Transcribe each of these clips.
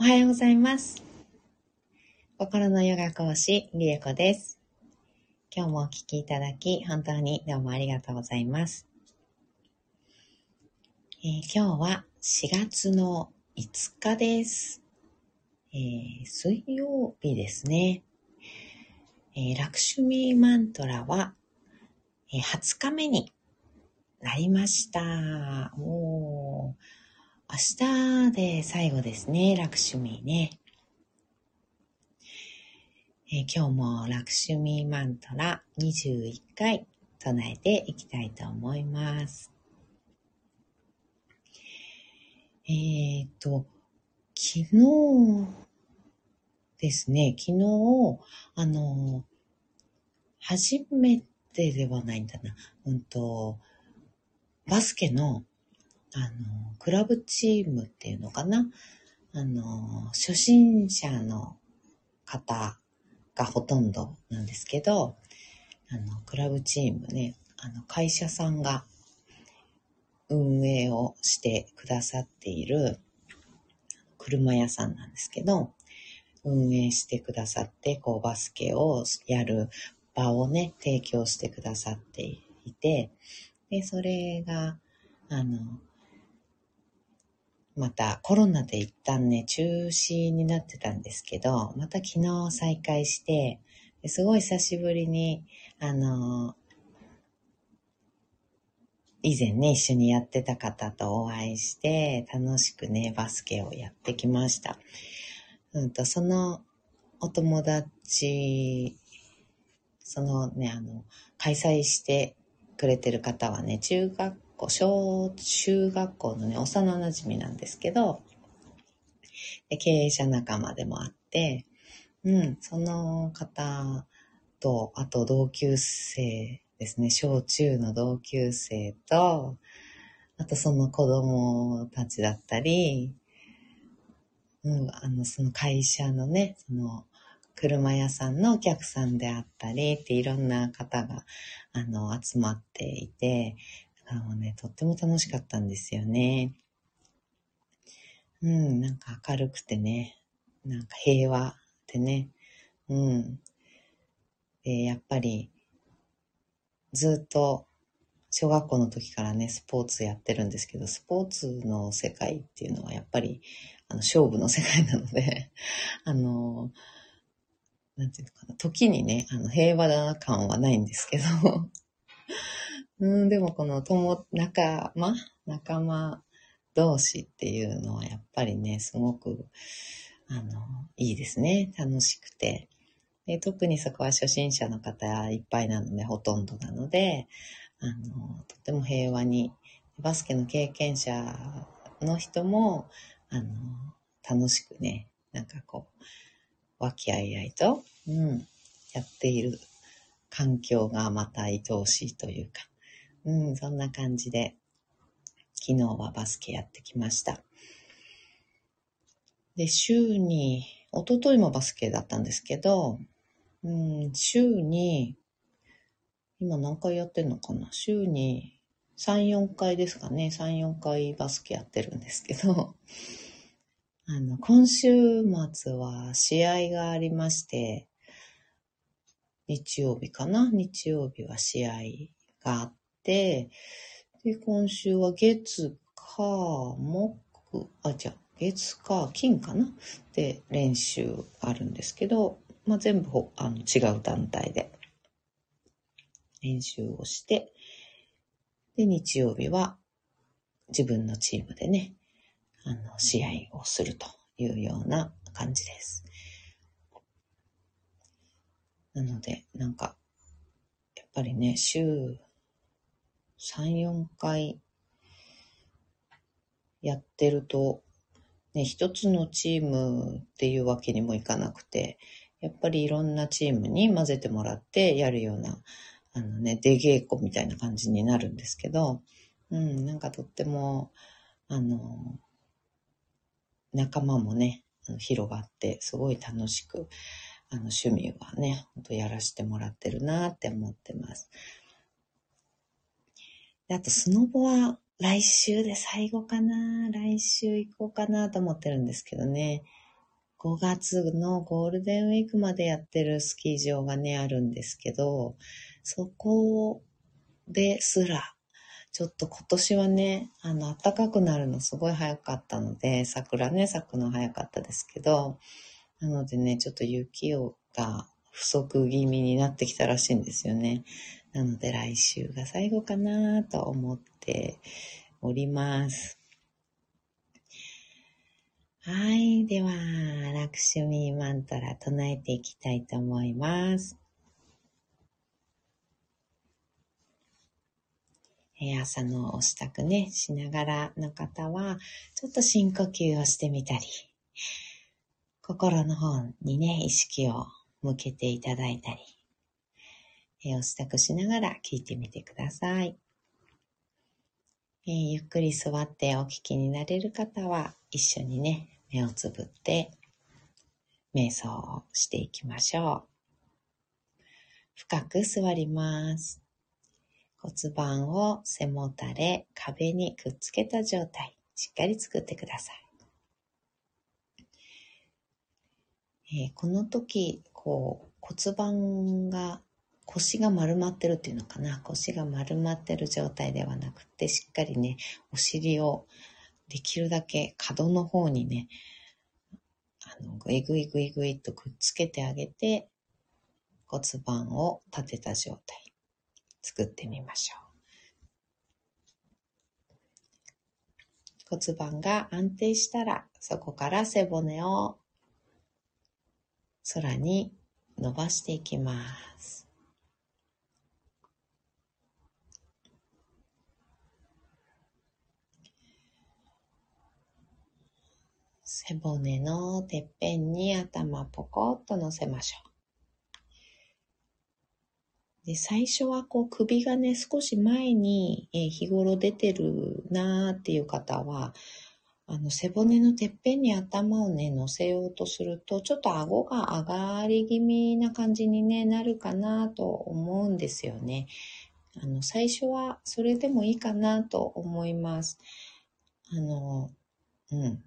おはようございます。心のヨガ講師、リエコです。今日もお聞きいただき、本当にどうもありがとうございます。えー今日は4月の5日です。えー水曜日ですね。えーラクシュミーマントラは、え20日目になりました。おー明日で最後ですね、ラクシュミーね。えー今日もラクシュミーマントラ21回唱えていきたいと思います。えーっと、昨日ですね、昨日、あの、初めてではないんだな、うんと、バスケの、あの、クラブチームっていうのかな？あの、初心者の方がほとんどなんですけど、あの、クラブチームね、あの、会社さんが運営をしてくださっている車屋さんなんですけど、運営してくださって、こう、バスケをやる場をね、提供してくださっていて、で、それが、あの、またコロナで一旦ね、中止になってたんですけど、また昨日再開して、すごい久しぶりに、あの、以前ね、一緒にやってた方とお会いして、楽しくね、バスケをやってきました。うんと、そのお友達、そのね、あの、開催してくれてる方はね、中学校校、小中学校のね、幼馴染なんですけど、経営者仲間でもあって、うん、その方と、あと同級生ですね、小中の同級生と、あとその子供たちだったり、うん、あの、その会社のね、その、車屋さんのお客さんであったりっていろんな方が、あの、集まっていて、だからもうね、とっても楽しかったんですよね。うん、なんか明るくてね、なんか平和でね、うん。で、やっぱり、ずっと、小学校の時からね、スポーツやってるんですけど、スポーツの世界っていうのはやっぱり、あの、勝負の世界なので、あの、なんていうのかな、時にね、あの、平和な感はないんですけど、うん、でもこの友、仲間仲間同士っていうのはやっぱりね、すごく、あの、いいですね。楽しくて。で特にそこは初心者の方いっぱいなので、ほとんどなので、あの、とても平和に、バスケの経験者の人も、あの、楽しくね、なんかこう、和気あいあいと、うん、やっている環境がまた愛おしいというか、うん、そんな感じで、昨日はバスケやってきました。で、週に、一昨日もバスケだったんですけど、うん、週に、今何回やってんのかな？週に3、4回ですかね。3、4回バスケやってるんですけど、あの、今週末は試合がありまして、日曜日かな？日曜日は試合があって、で、今週は月、火、木、あ、じゃ月、火、金かな？で練習あるんですけど、まあ、全部あの違う団体で練習をして、で、日曜日は自分のチームでね、あの、試合をするというような感じです。なので、なんか、やっぱりね、週3、4回やってると、ね、一つのチームっていうわけにもいかなくて、やっぱりいろんなチームに混ぜてもらってやるような、あのね、出稽古みたいな感じになるんですけど、うん、なんかとっても、あの、仲間もね、広がって、すごい楽しく、あの、趣味はね、ほんとやらせてもらってるなって思ってます。で、あと、スノボは来週で最後かな来週行こうかなと思ってるんですけどね。5月のゴールデンウィークまでやってるスキー場がね、あるんですけど、そこですら、ちょっと今年はね、あの、暖かくなるのすごい早かったので、桜ね、咲くの早かったですけど、なのでね、ちょっと雪が不足気味になってきたらしいんですよね。なので来週が最後かなと思っております。はい。では、ラクシュミーマントラ唱えていきたいと思います。朝のお支度ね、しながらの方は、ちょっと深呼吸をしてみたり、心の方にね、意識を向けていただいたり、お支度しながら聞いてみてください。えー、ゆっくり座ってお聞きになれる方は、一緒にね、目をつぶって、瞑想をしていきましょう。深く座ります。骨盤を背もたれ、壁にくっつけた状態、しっかり作ってください。えー、この時、こう、骨盤が腰が丸まってるっていうのかな。腰が丸まってる状態ではなくて、しっかりね、お尻をできるだけ角の方にね、あの、ぐいぐいぐいぐいとくっつけてあげて、骨盤を立てた状態、作ってみましょう。骨盤が安定したら、そこから背骨を空に伸ばしていきます。背骨のてっぺんに頭ポコッと乗せましょう。で最初はこう首がね、少し前に、え、日頃出てるなーっていう方は、あの背骨のてっぺんに頭をね、乗せようとすると、ちょっと顎が上がり気味な感じに、ね、なるかなと思うんですよね。あの、最初はそれでもいいかなと思います。あの、うん。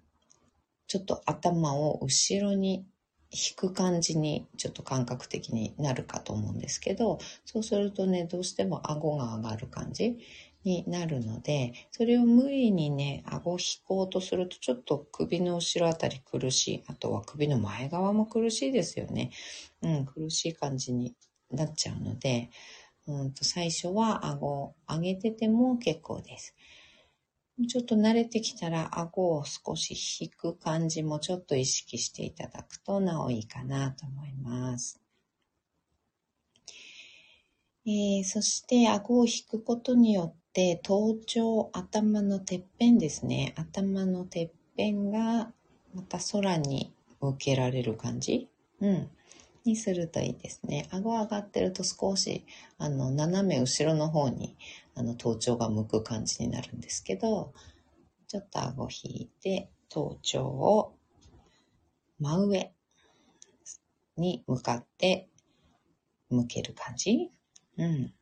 ちょっと頭を後ろに引く感じにちょっと感覚的になるかと思うんですけど、そうするとね、どうしても顎が上がる感じになるので、それを無理にね、顎引こうとするとちょっと首の後ろあたり苦しい。あとは首の前側も苦しいですよね。うん、苦しい感じになっちゃうので、うんと最初は顎を上げてても結構です。ちょっと慣れてきたら顎を少し引く感じもちょっと意識していただくとなおいいかなと思います。えー、そして顎を引くことによって頭頂、頭のてっぺんですね。頭のてっぺんがまた空に向けられる感じ？うん。にするといいですね。顎上がってると少し、あの、斜め後ろの方に、あの、頭頂が向く感じになるんですけど、ちょっと顎引いて、頭頂を真上に向かって向ける感じ？うん。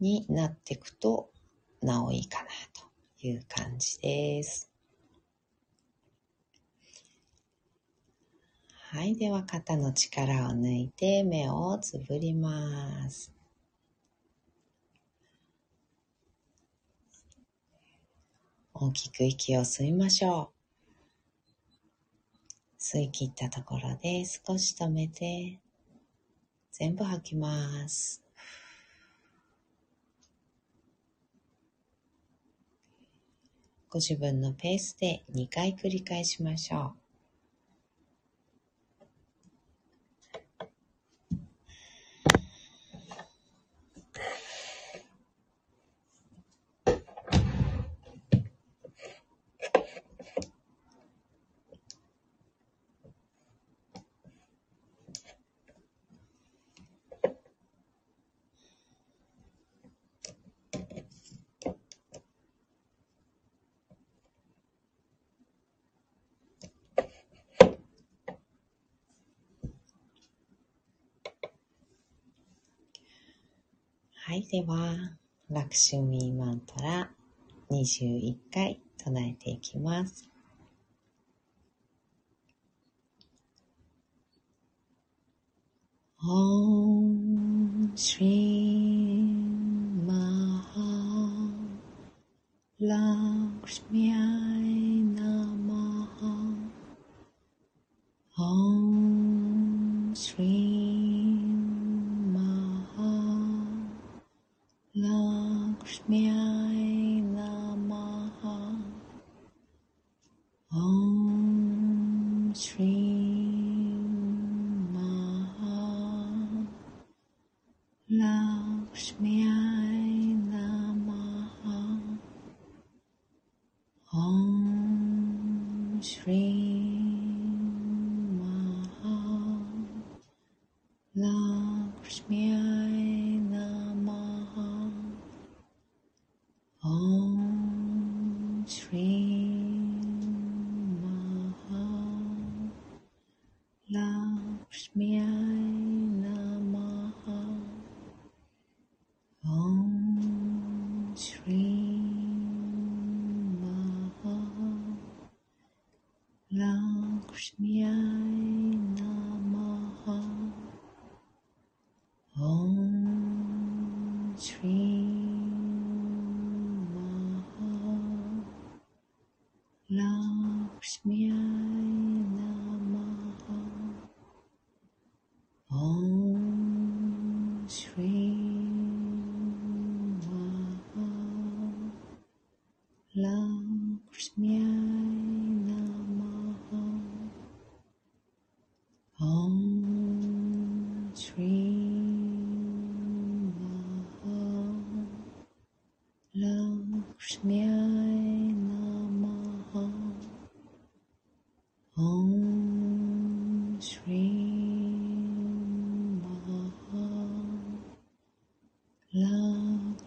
になっていくと、なおいいかなという感じです。はい。では、肩の力を抜いて目をつぶります。大きく息を吸いましょう。吸い切ったところで少し止めて、全部吐きます。ご自分のペースで2回繰り返しましょう。では、ラクシュミーマントラ21回唱えていきます。Om Shri Maha Lakshmiya 什么呀？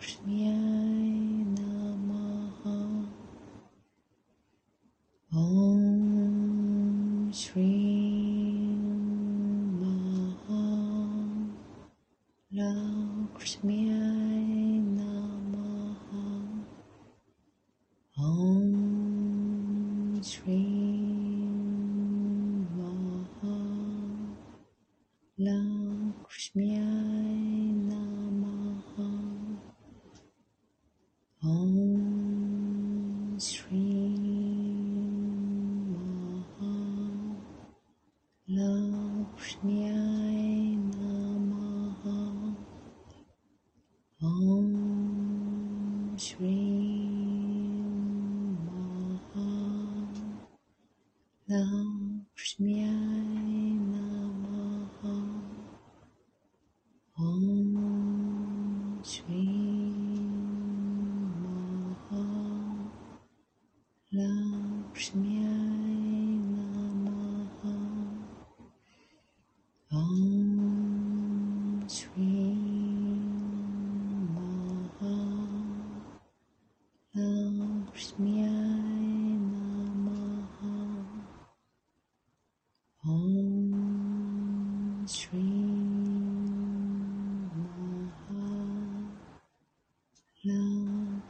Lakshmi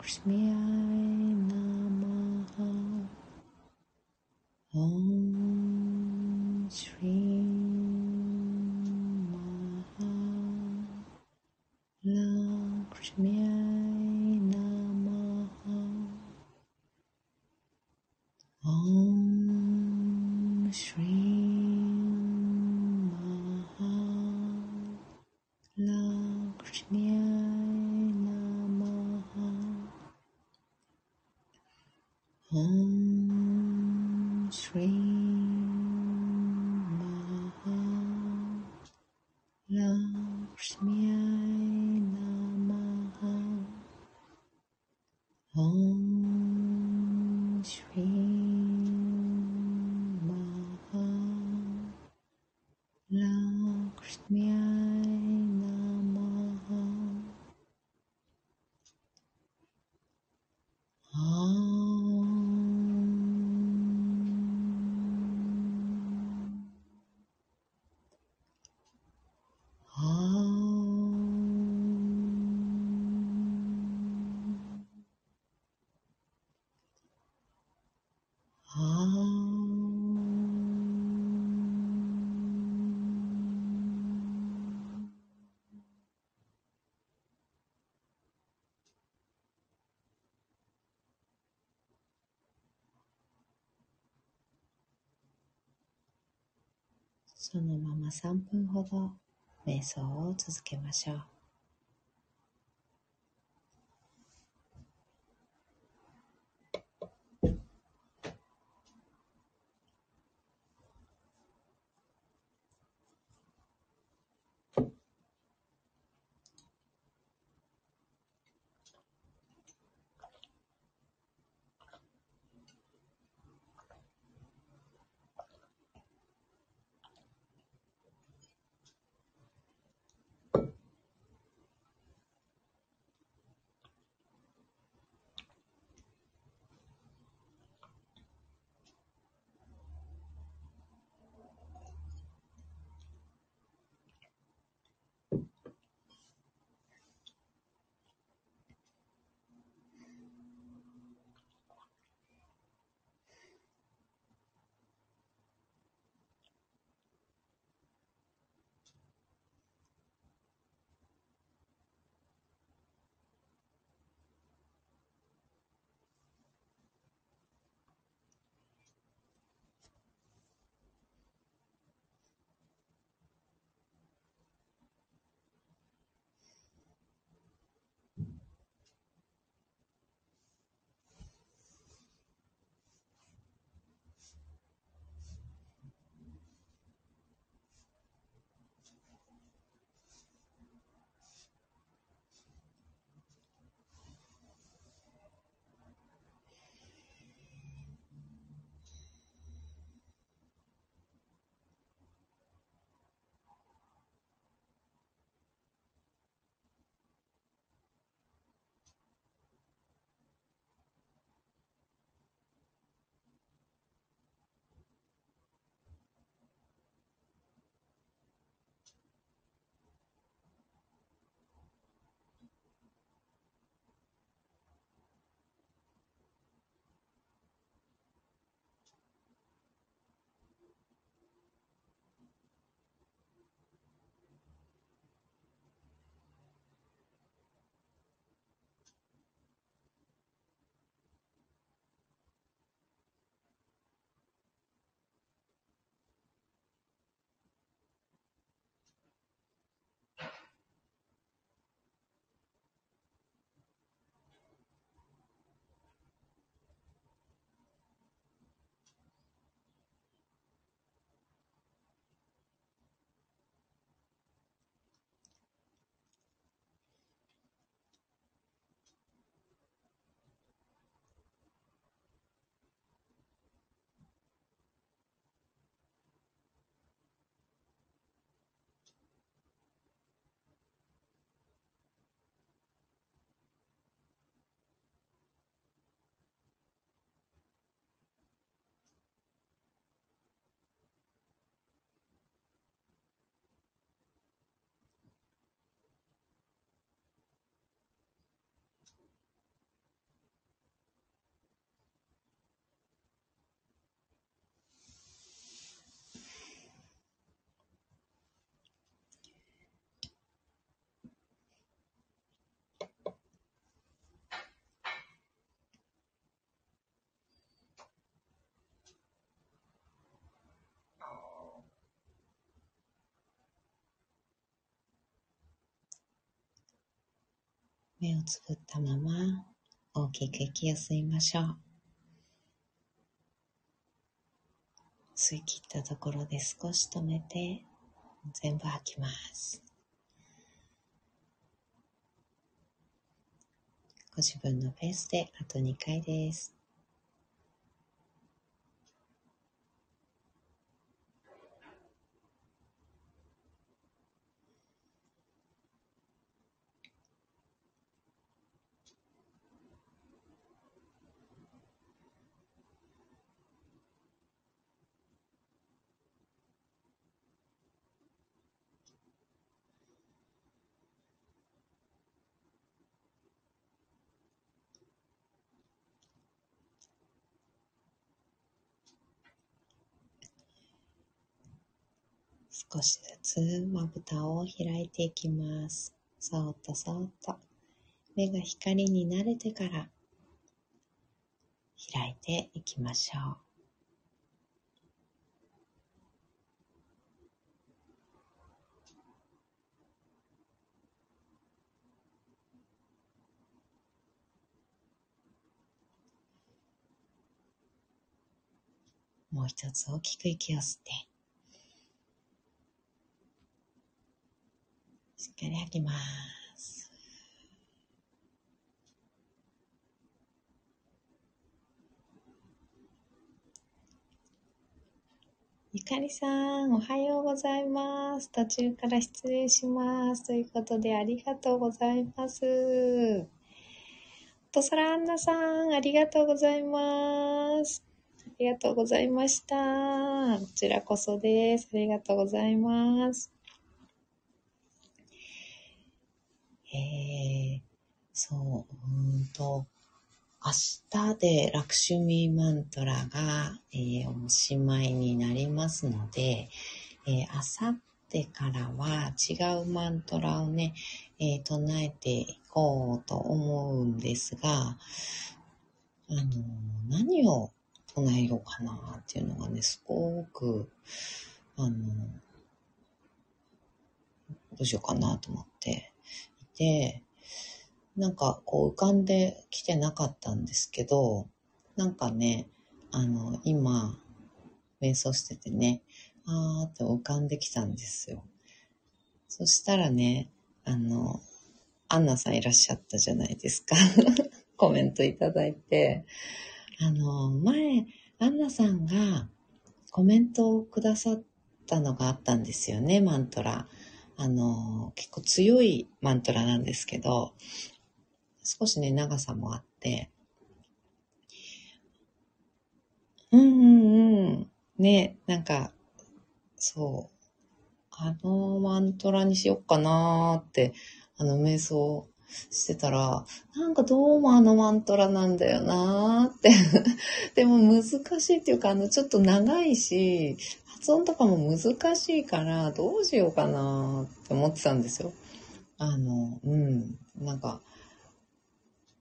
Waters そのまま3分ほど瞑想を続けましょう。目をつぶったまま大きく息を吸いましょう。吸い切ったところで少し止めて全部吐きます。ご自分のペースであと2回です。少しずつまぶたを開いていきます。そっとそっと。目が光に慣れてから開いていきましょう。もう一つ大きく息を吸ってしっかり吐きます。ゆかりさん、おはようございます。途中から失礼します。ということで、ありがとうございます。とそらアンナさん、ありがとうございます。ありがとうございました。こちらこそです。ありがとうございます。えー、そう、うんと、明日でラクシュミーマントラが、えー、おしまいになりますので、えー、あさってからは違うマントラをね、えー、唱えていこうと思うんですが、あの、何を唱えようかなっていうのがね、すごく、あの、どうしようかなと思って。て、なんかこう浮かんできてなかったんですけど、なんかね、あの、今、瞑想しててね、あーって浮かんできたんですよ。そしたらね、あの、アンナさんいらっしゃったじゃないですか。コメントいただいて、あの、前、アンナさんがコメントをくださったのがあったんですよね、マントラ。あの、結構強いマントラなんですけど、少しね、長さもあって、うんうんうん。ね、なんか、そう。あのマントラにしよっかなーって、あの瞑想してたら、なんかどうもあのマントラなんだよなーって でも難しいっていうか、あのちょっと長いし、発音とかも難しいから、どうしようかなって思ってたんですよ。あの、うん、なんか、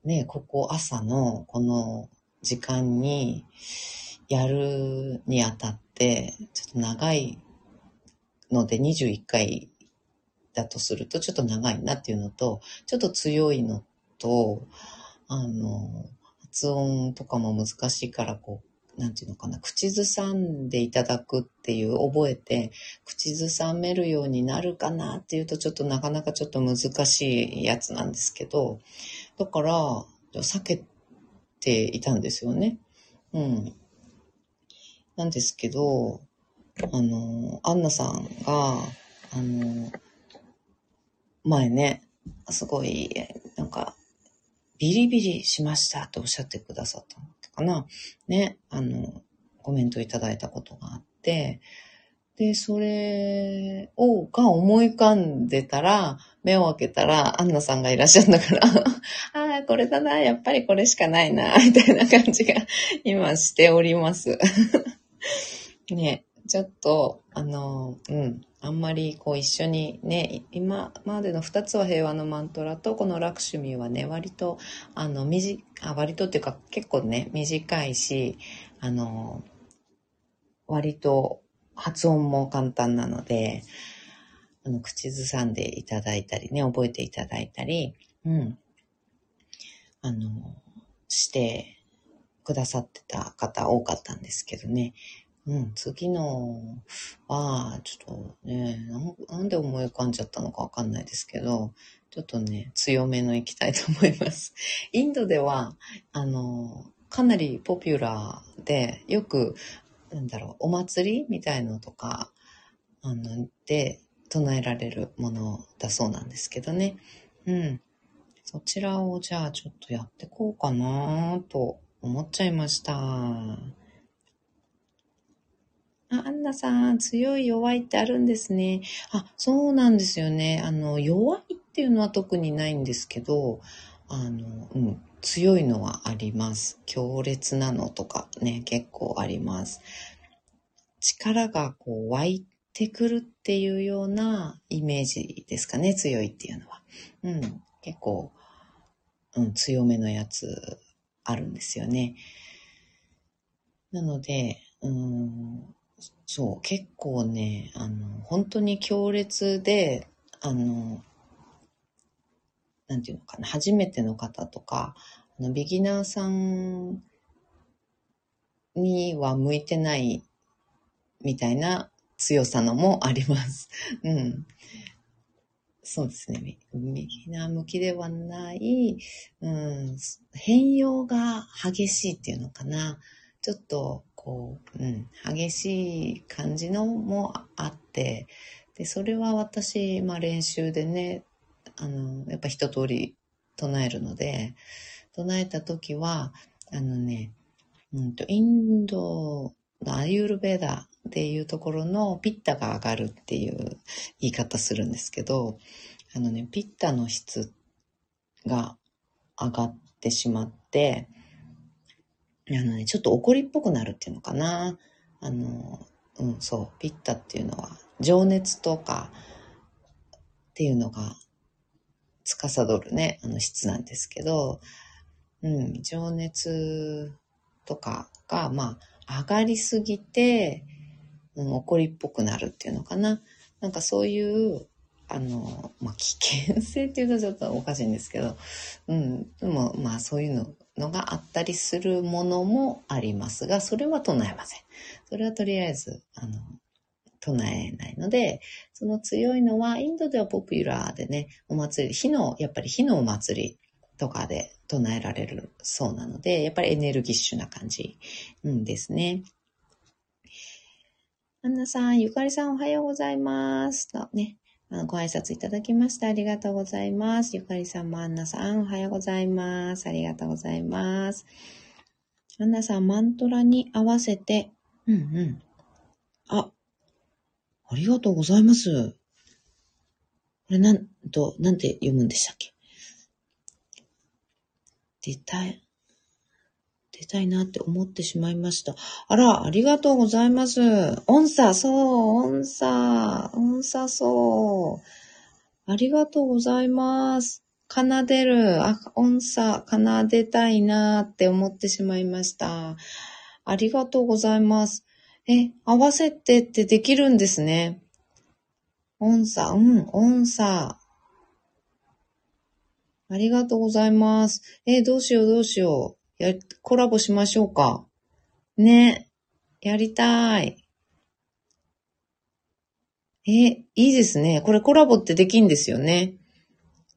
ね、ここ朝のこの時間にやるにあたって、ちょっと長いので21回だとするとちょっと長いなっていうのと、ちょっと強いのと、あの、発音とかも難しいから、こう、なんていうのかな、口ずさんでいただくっていう、覚えて、口ずさめるようになるかなっていうと、ちょっとなかなかちょっと難しいやつなんですけど、だから、避けていたんですよね。うん。なんですけど、あの、アンナさんが、あの、前ね、すごい、なんか、ビリビリしましたっておっしゃってくださったのかな。ね、あの、コメントいただいたことがあって、で、それを、が思い浮かんでたら、目を開けたら、アンナさんがいらっしゃるんだから ああ、これだな、やっぱりこれしかないな、みたいな感じが今しております。ね、ちょっと、あの、うん、あんまりこう一緒にね、今までの2つは平和のマントラと、このラクシュミーはね、割と、あの、短、あ、割とっていうか結構ね、短いし、あの、割と発音も簡単なので、あの、口ずさんでいただいたりね、覚えていただいたり、うん、あの、してくださってた方多かったんですけどね。うん、次のは、ちょっとねな、んで思い浮かんじゃったのかわかんないですけど、ちょっとね、強めの行きたいと思います。インドでは、あの、かなりポピュラーで、よく、なんだろう、お祭りみたいのとか、あの、で、唱えられるものだそうなんですけどね。うん。そちらをじゃあちょっとやってこうかなと思っちゃいました。あ、アンナさん、強い弱いってあるんですね。あ、そうなんですよね。あの、弱いっていうのは特にないんですけど、あの、うん、強いのはあります。強烈なのとかね、結構あります。力がこう湧いてくるっていうようなイメージですかね、強いっていうのは。うん、結構、うん、強めのやつあるんですよね。なので、うん、そう、結構ね、あの、本当に強烈で、あの、なんていうのかな、初めての方とか、あのビギナーさんには向いてないみたいな強さのもあります。うん。そうですね。ビギナー向きではない、うん、変容が激しいっていうのかな。ちょっと、こう、うん、激しい感じのもあって、で、それは私、まあ練習でね、あの、やっぱ一通り唱えるので、唱えた時は、あのね、うんと、インドのアユールベーダっていうところのピッタが上がるっていう言い方するんですけど、あのね、ピッタの質が上がってしまって、あのね、ちょっと怒りっぽくなるっていうのかな。あの、うん、そう、ピッタっていうのは、情熱とかっていうのが、司るね、あの質なんですけど、うん、情熱とかが、まあ、上がりすぎて、うん、怒りっぽくなるっていうのかな。なんかそういう、あの、まあ、危険性っていうとちょっとおかしいんですけど、うん、でも、まあそういうののがあったりするものもありますが、それは唱えません。それはとりあえず、あの、唱えないので、その強いのは、インドではポピュラーでね、お祭り、火の、やっぱり火のお祭りとかで唱えられるそうなので、やっぱりエネルギッシュな感じ、うん、ですね。アンナさん、ゆかりさんおはようございます。とね、あのご挨拶いただきましてありがとうございます。ゆかりさんもアンナさんおはようございます。ありがとうございます。アンナさん、マントラに合わせて、うんうん。あ、ありがとうございます。これなんと、なんて読むんでしたっけ？出たい、出たいなって思ってしまいました。あら、ありがとうございます。音差、そう、音差、音差、そう。ありがとうございます。奏でる、あ、音差、奏でたいなって思ってしまいました。ありがとうございます。え、合わせてってできるんですね。音差、うん、音差。ありがとうございます。え、どうしようどうしよう。や、コラボしましょうか。ね。やりたい。え、いいですね。これコラボってできんですよね。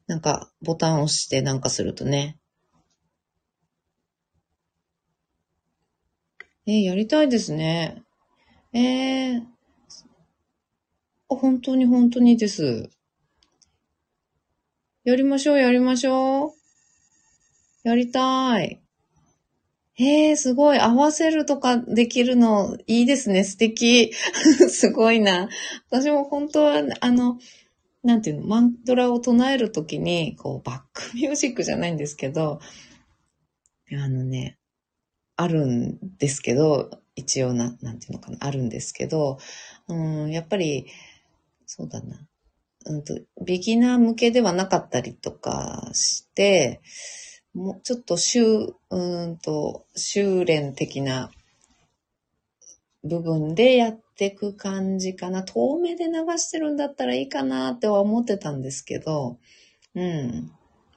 なんか、ボタン押してなんかするとね。え、やりたいですね。ええー、本当に本当にです。やりましょう、やりましょう。やりたい。ええー、すごい。合わせるとかできるの、いいですね。素敵。すごいな。私も本当は、あの、なんていうの、マントラを唱えるときに、こう、バックミュージックじゃないんですけど、あのね、あるんですけど、一応な、なんていうのかな、あるんですけど、うん、やっぱり、そうだな、うんと、ビギナー向けではなかったりとかして、もうちょっと修、うんと、修練的な部分でやってく感じかな。遠目で流してるんだったらいいかなっては思ってたんですけど、うん。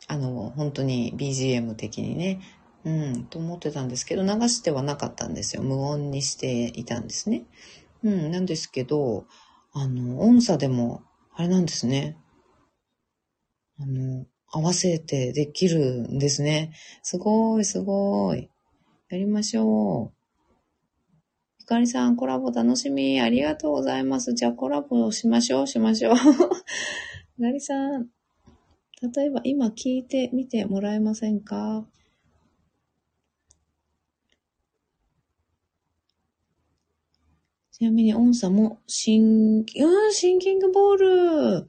あの、本当に BGM 的にね、うん、と思ってたんですけど、流してはなかったんですよ。無音にしていたんですね。うん、なんですけど、あの、音差でも、あれなんですね。あの、合わせてできるんですね。すごい、すごい。やりましょう。ゆかりさん、コラボ楽しみ。ありがとうございます。じゃあコラボしましょう、しましょう。ゆかりさん、例えば今聞いてみてもらえませんか？ちなみに音差もシン、うん、シンキングボール。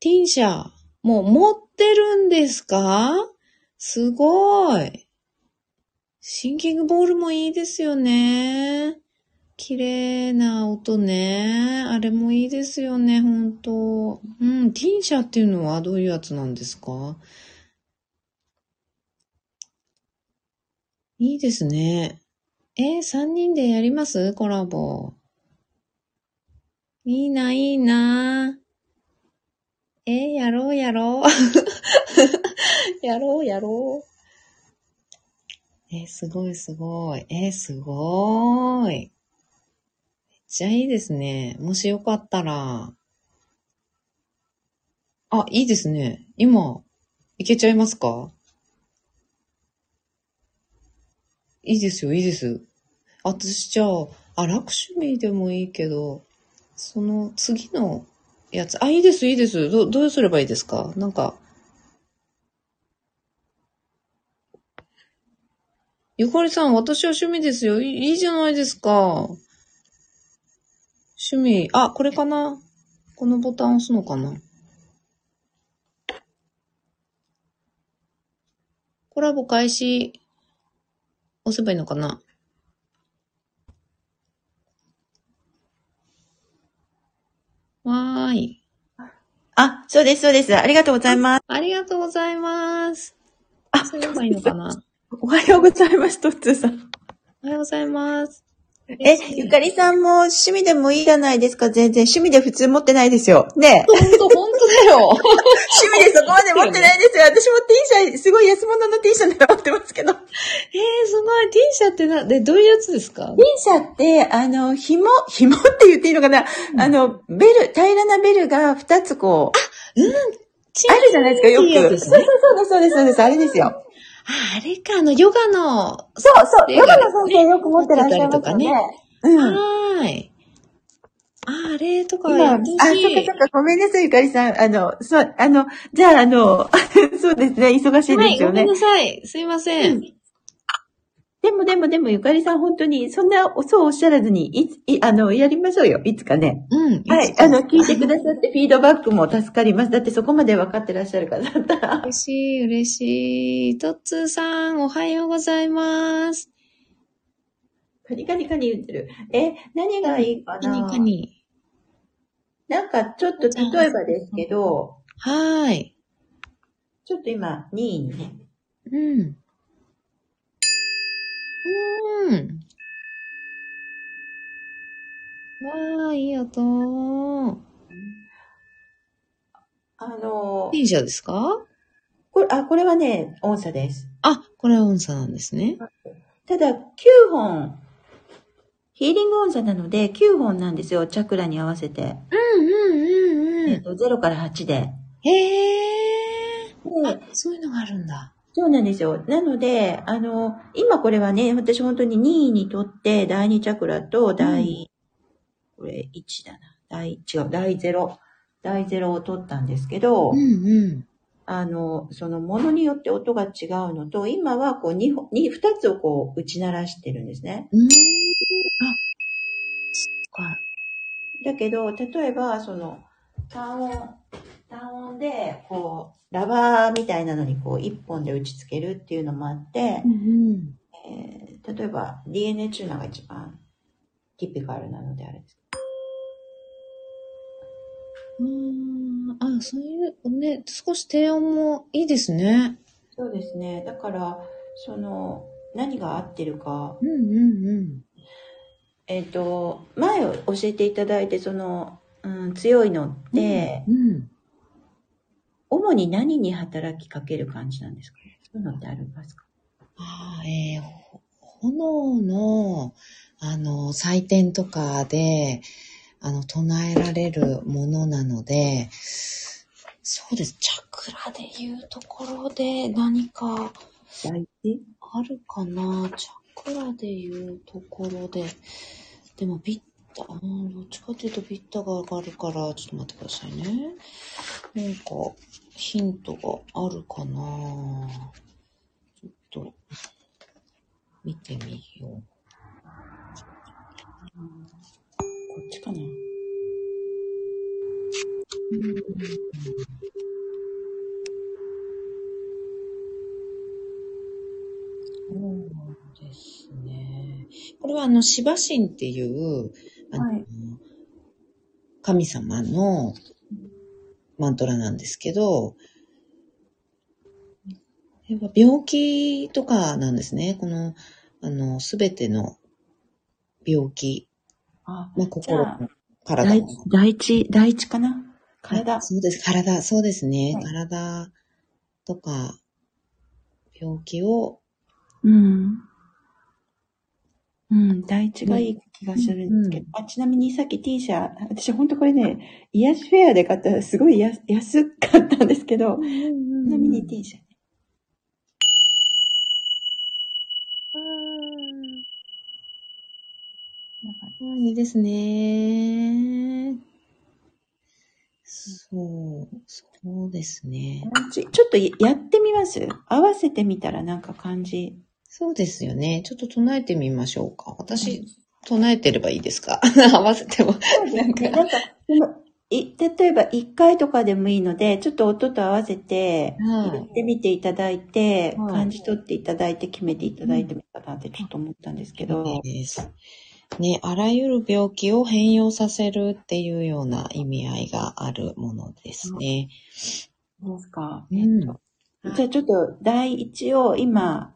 ティンシャー。もう持ってるんですか？すごい。シンキングボールもいいですよね。綺麗な音ね。あれもいいですよね、ほんと。うん、ティンシャっていうのはどういうやつなんですか？いいですね。えー、3人でやります？コラボ。いいな、いいな。えー、やろう、やろう。やろう、やろう。えーすごいすごい。えーすごーい。めっちゃいいですね。もしよかったら。あ、いいですね。今、いけちゃいますか？いいですよ、いいです。私じゃあ、あ、楽趣味でもいいけど、その次のやつ、あ、いいです、いいです。ど、どうすればいいですか？なんか、ゆかりさん、私は趣味ですよ。いいじゃないですか。趣味、あ、これかな？このボタン押すのかな？コラボ開始、押せばいいのかな？わーい。あ、そうです、そうです。ありがとうございます。ありがとうございます。あそうればいいのかな？おはようございます、トッツーさん。おはようございます。え、ゆかりさんも趣味でもいいじゃないですか、全然。趣味で普通持ってないですよ。ねえ。ほんと、ほんとだよ。趣味でそこまで持ってないですよ。私も T シャツ、すごい安物の T シャツ持ってますけど。T えー、すごい。T シャってな、で、どういうやつですか？シャツって、あの、紐、紐って言っていいのかな、あの、ベル、平らなベルが2つこう、うん。あるじゃないですか、よく。そうそうそうそうです、そうです。あれですよ。あ、あれか、あの、ヨガの。そうそう、ねヨガの先生よく持ってらっしゃいますよね。うん。はーい。あ、あれとか今、あ、そっ。かそっか、ごめんなさい、ゆかりさん。あの、そう、あの、じゃあ、あの、そうですね、忙しいはい、ですよね。ごめんなさい。すいません。でもでもでも、ゆかりさん、本当に、そんな、そうおっしゃらずに、いつ、い、あの、やりましょうよ、いつかね。うん。はい、あの、聞いてくださって、フィードバックも助かります。だって、そこまで分かってらっしゃる方だったら。嬉しい、嬉しい。トッツーさん、おはようございます。カニカニカニ言ってる。え、何がいいかカなニカニ。なんか、ちょっと、例えばですけど、はーい。ちょっと今、2位にね。うん。うん。わー、いい音。あの、T 社ですか？これ、あ、これはね、音差です。あ、これは音差なんですね。ただ、9本、ヒーリング音差なので、9本なんですよ、チャクラに合わせて。うんうんうんうえっと、0から8で。ん。へー。あで、そういうのがあるんだ。そうなんですよ。なので、あの、今これはね、私本当に2位にとって、第2チャクラと第、これ1だな。第、違う、第0。第0を取ったんですけど、うんうん。あの、そのものによって音が違うのと、今はこう2本、2、2つをこう打ち鳴らしてるんですね。うーん。あ、そっか。だけど、例えば、その、単音、単音で、こう、ラバーみたいなのにこう、一本で打ち付けるっていうのもあってう、んえー例えば DNA チューナーが一番ティピカルなのであれです。うん。あそういう、ね、少し低音もいいですね。そうですね。だから、その、何が合ってるか、うんうんうん。えっ、と、前を教えていただいて、その、うん、強いのって、うん。主に何に働きかける感じなんですか？ねそういうのってありますか？ああ、えーほ炎の、あの、祭典とかで、あの、唱えられるものなので、そうです。チャクラで言うところで何かあるかな？チャクラで言うところで。でも、ビッタ、うん、どっちかっていうとビッタが上がるから、ちょっと待ってくださいね。なんか、ヒントがあるかなちょっと、見てみよう。こっちかなそうですね。これはあの、シバ神っていう、あの、はい神様のマントラなんですけど、やっぱ病気とかなんですね。この、あの、すべての病気、あ、まあ、じ心体。第一、第一かな？体？そうです。体、そうですね。はい体とか、病気をうん。うん、第一がいい気がするんですけど。あ、ちなみにさっき T シャツ、私本当これね、癒しフェアで買ったらすごい安安かったんですけど、ちなみに T シャツ。うんいいですね。そう、そうですね。ちちょっとやってみます？合わせてみたらなんか感じ。そうですよね。ちょっと唱えてみましょうか。私、唱えてればいいですか？合わせても。なんかなんか、そのい例えば1回とかでもいいので、ちょっと音と合わせて、はい言ってみていただいて、はい感じ取っていただいて決めていただいてもいいかなってちょっと思ったんですけど。です。ね、あらゆる病気を変容させるっていうような意味合いがあるものですね。どうですか、うんえっとじゃあちょっと第一を今、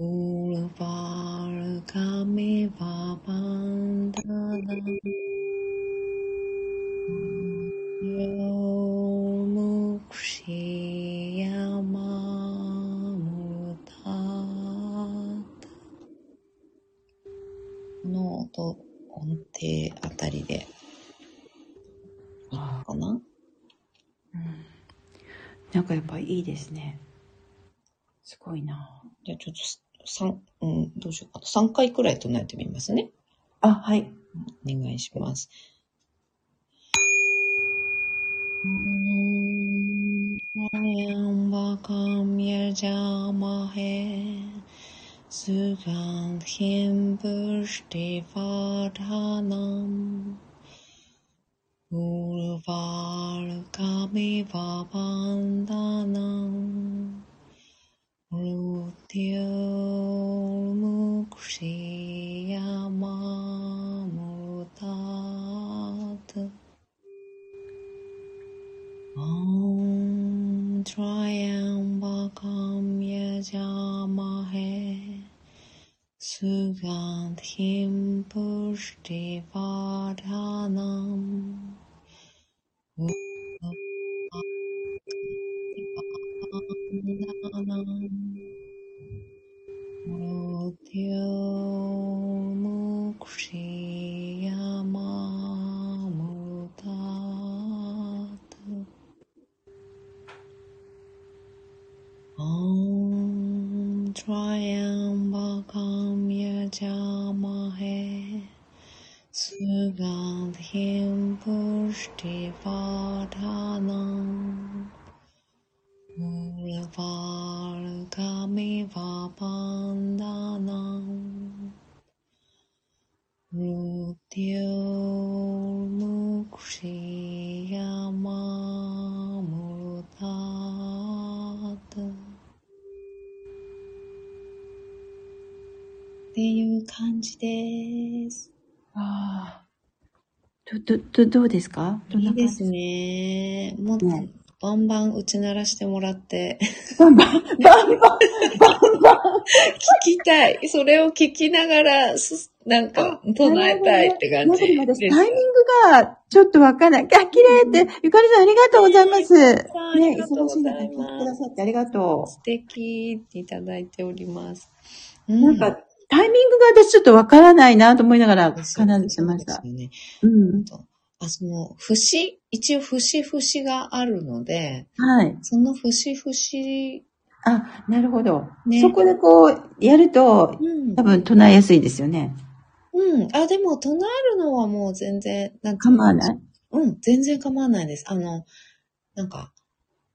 トライアンバカンヤジャマヘスガンディンプシティバダハナムウルバルカミババンダナム Yo Mukshiyama Mutat この音、音程あたりで、いいのかな？うん。なんかやっぱいいですね。すごいな。じゃあちょっと三うん、どうしようかな。3回くらい唱えてみますね。あ、はい。お願いします。Murtat ど、ど、うですか？いいですね。もっとねバンバン打ち鳴らしてもらって、バンバン、バンバン、バンバン。聞きたい。それを聞きながら、すなんか、唱えたいって感じなんか私、です。タイミングがちょっとわかんない。あ、綺麗って、ゆかりさんありがとうございます。ね、忙しい中聞いてくださってありがと素敵っていただいております。う。なんか、タイミングが私ちょっとわからないなと思いながらうん、奏でてましたそう。ですよね。うん。あ、その、節、一応節々があるので、はい。その節々、あ、なるほど。ねそこでこう、やると、うん多分唱えやすいですよね。うん。あ、でも、唱えるのはもう全然、なんて構わない？うん、全然構わないです。あの、なんか、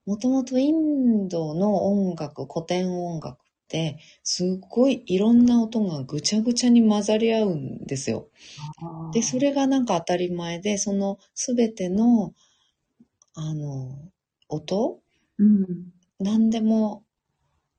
もともとインドの音楽、古典音楽すっごいいろんな音がぐちゃぐちゃに混ざり合うんですよ。で、それがなんか当たり前で、そのすべての、あの、音？うん。何でも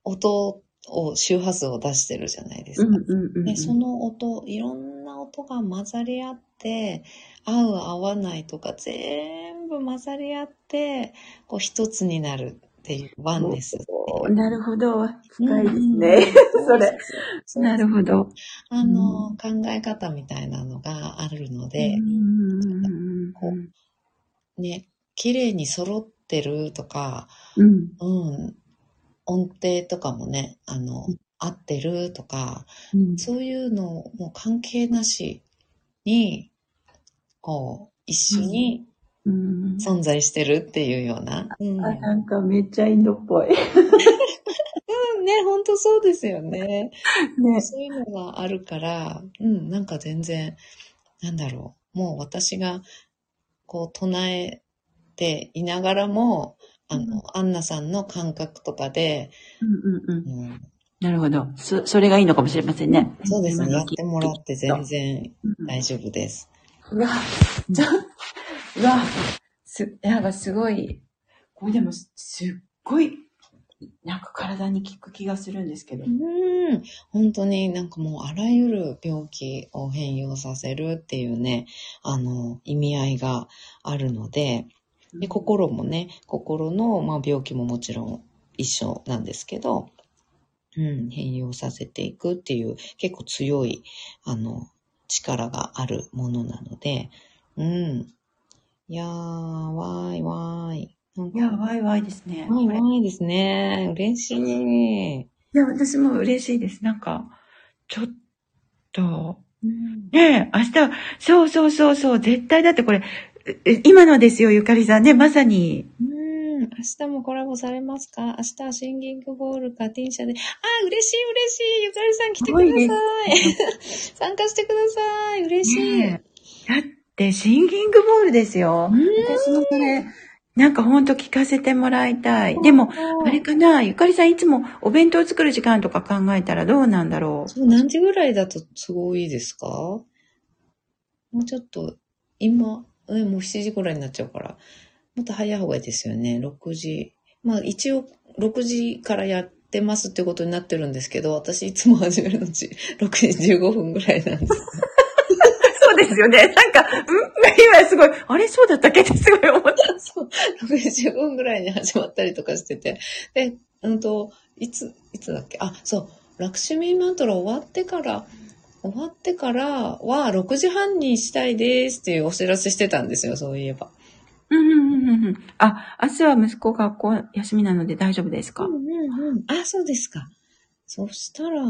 音を、周波数を出してるじゃないですか。で、その音、いろんな音が混ざり合って、合う合わないとか全部混ざり合って、こう一つになるっていうワンネスっていう。なるほど。深いですうんね。それ。なるほど。あの、考え方みたいなのがあるので、ね、綺麗に揃ってるとか、うんうん、音程とかもね、あの、合ってるとか、うんそういうのも関係なしに、こう、一緒にうん存在してるっていうような。うん、あなんかめっちゃインドっぽい。うんね、ほんとそうですよね。ね。そういうのがあるから、うん、なんか全然、なんだろう。もう私が、こう、唱えていながらも、あの、アンナさんの感覚とかで、うんうんうん。うん、なるほど。そ、それがいいのかもしれませんね。そうですね。やってもらって全然うん大丈夫です。うわ、ちょ、うわ、す、なんかすごい、これでもすすっごい、なんか体に効く気がするんですけど。うん。本当になんかもうあらゆる病気を変容させるっていうね、あの、意味合いがあるので、で心もね、心の、まあ、病気ももちろん一緒なんですけど、うん、変容させていくっていう結構強い、あの、力があるものなので、うん。いやー、わーいわーい。なんかいや、ワイワイですね。わーいわーいですね。嬉しい。いや、私も嬉しいです。なんか、ちょっと、うんねえ、明日は、そうそうそうそう、絶対だってこれ、え今のですよ、ゆかりさんね、まさに。うん、明日もコラボされますか？明日はシンギングボールか T 社で。あ、嬉しい嬉しい。ゆかりさん来てください。参加してください。嬉しい。ねえだって、シンギングボールですよ。うん私もこれ、なんかほんと聞かせてもらいたい。でも、あれかな、ゆかりさんいつもお弁当作る時間とか考えたらどうなんだろそう何時ぐらいだと都合いいですか？もうちょっと、今、ね、もう7時ぐらいになっちゃうから、もっと早い方がいいですよね。6時。まあ一応、6時からやってますってことになってるんですけど、私いつも始めるのち6時15分ぐらいなんです。ですよね。なんか、うん？今すごい、あれそうだったっけってすごい思った。そう、6時15分ぐらいに始まったりとかしてて。で、うんと、いつ、いつだっけ？あ、そう、ラクシュミーマントラ終わってから、終わってからは6時半にしたいですっていうお知らせしてたんですよ、そういえば。うんうんうんうんうん。あ、明日は息子学校休みなので大丈夫ですか、うんうんうん。あ、そうですか。そしたら、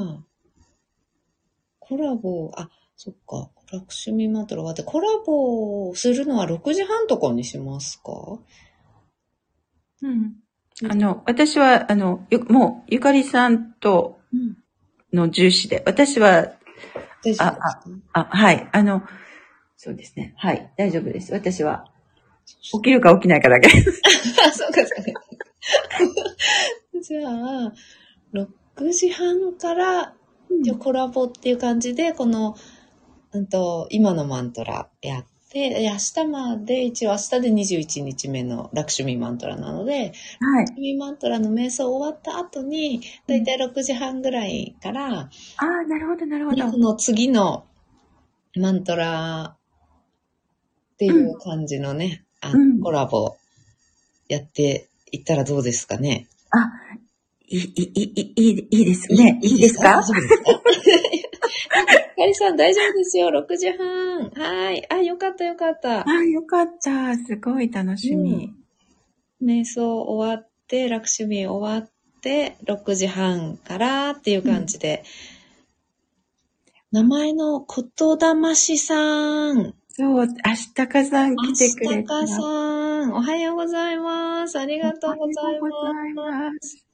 コラボ、あ、そっか、ラクシュミーマントラ終わって、コラボするのは6時半とかにしますか？うん。あの、私は、あの、ゆもう、ゆかりさんとうん。の重視で、私は、大丈夫ですか？あ、はい、あの、そうですね。はい、大丈夫です。私は、起きるか起きないかだけ。あ、そうか、そうか。じゃあ、6時半から、コラボっていう感じで、この、うんと、今のマントラやって、で明日まで、一応明日で21日目のラクシュミーマントラなので、はい。ラクシュミーマントラの瞑想終わった後に、だいたい6時半ぐらいから、ああ、なるほど、なるほど。この次のマントラっていう感じのね、あうんコラボやっていったらどうですかね？あ、いい、いい、いい、いいいいですね。いいですか？大丈夫ですか？ひかりさん大丈夫ですよ。6時半。はい。あ、よかったよかった。あよかった。すごい楽しみ。瞑想終わって、ラクシュミー終わって、6時半からっていう感じで。名前のことだましさん。そう、明日かさん来てくれた。あしたかさん。おはようございます。ありがとうございま。ますす。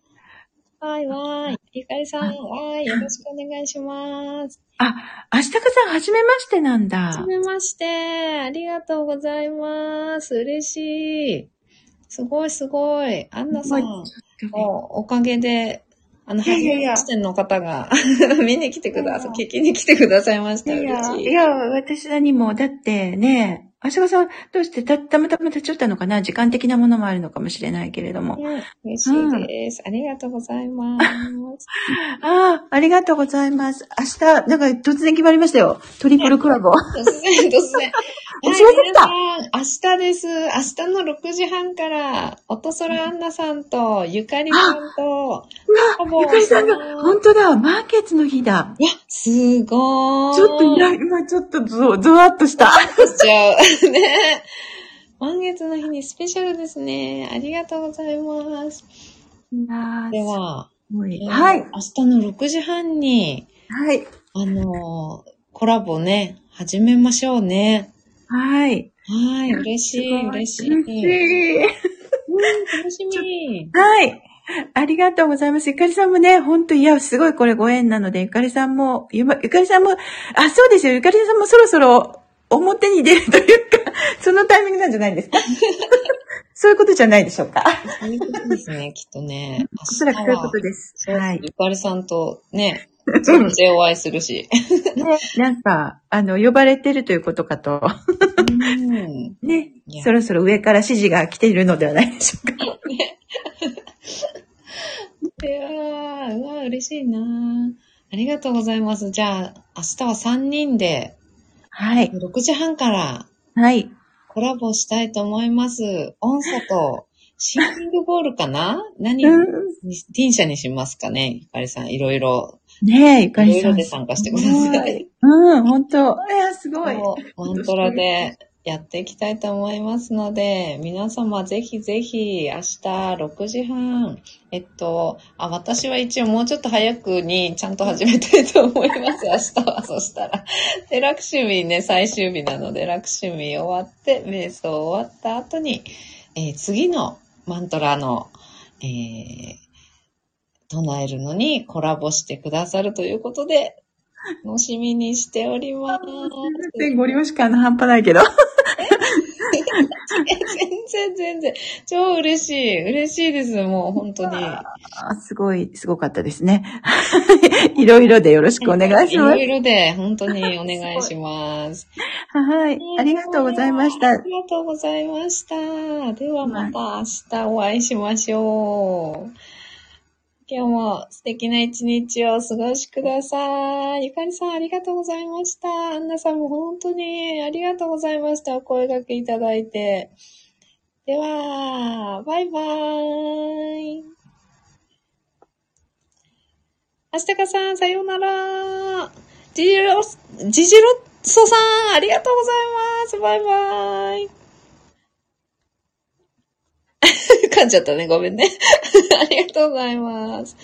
わーいわーい。ゆかりさん、わーい。よろしくお願いします。あ、明日かさん、はじめましてなんだ。はじめまして。ありがとうございます。嬉しい。すごいすごい。アンナさん、ちょっとねおおかげで、あの、いやいやいや初めましての方が 見に来てください。聞きに来てくださいました。いや嬉しい。いや、私らにも、だってね、足利さん、どうしてた、たまたま立ち寄ったのかな？時間的なものもあるのかもしれないけれども。ね嬉しいです、ありがとうございます。ああ、ありがとうございます。明日、なんか突然決まりましたよ。トリプルコラボ。突然、突然。忘れてたはい皆さん明日です。明日の6時半から、音空アンナさんと、ゆかりさんと、コラボゆかりさんが、本当だ、マーケッツの日だ。いや、すごーい。ちょっと、今ちょっとゾ、ゾワッとした。しちゃう。ね。満月の日にスペシャルですね。ありがとうございます。では、はい。明日の6時半に、はい。あのーコラボね、始めましょうね。はい。はい、嬉しい、嬉しい。嬉しい。うん、楽しみ。はい。ありがとうございます。ゆかりさんもね、ほんと、いや、すごいこれご縁なので、ゆかりさんも、ゆまゆかりさんも、あ、そうですよ。ゆかりさんもそろそろ表に出るというか、そのタイミングなんじゃないですか？そういうことじゃないでしょうか？そういうことですね、きっとね。おそらくそういうことです。はい。ゆかりさんとね、直接お会いするし。ね、なんか、あの、呼ばれてるということかと、うん。ねそろそろ上から指示が来ているのではないでしょうか。いやー、うわ、嬉しいなありがとうございます。じゃあ、明日は3人で、はい。6時半からはい。コラボしたいと思います。音素と、シンキングボールかな？何、うん。にティンシャにしますかね？ゆかりさん、いろいろ、ねえ、ゆかいろいろりさん。で参加してください。うん、本当いや、すごい。そうマントラでやっていきたいと思いますので、皆様ぜひぜひ明日6時半、えっと、あ、私は一応もうちょっと早くにちゃんと始めたいと思います。明日は、そしたら。で、ラクシュミね、最終日なので、ラクシュミ終わって、瞑想終わった後に、えー次のマントラの、えー唱えるのにコラボしてくださるということで、楽しみにしております。全然ご了承感の半端ないけど。全然全然。超嬉しい。嬉しいです。もう本当に。あすごい、すごかったですね。いろいろでよろしくお願いしますいろ。いろで本当にお願いします。はい。ありがとうございましたあ。りがとうございました。ではまた明日お会いしましょう。今日も素敵な一日をお過ごしください。ゆかりさんありがとうございました。アンナさんも本当にありがとうございました。お声掛けいただいて。では、バイバーイ。アステカさん、さようなら。ジジロ、ジジロッソさん、ありがとうございます。バイバーイ。噛んじゃったね。ごめんね。ありがとうございます。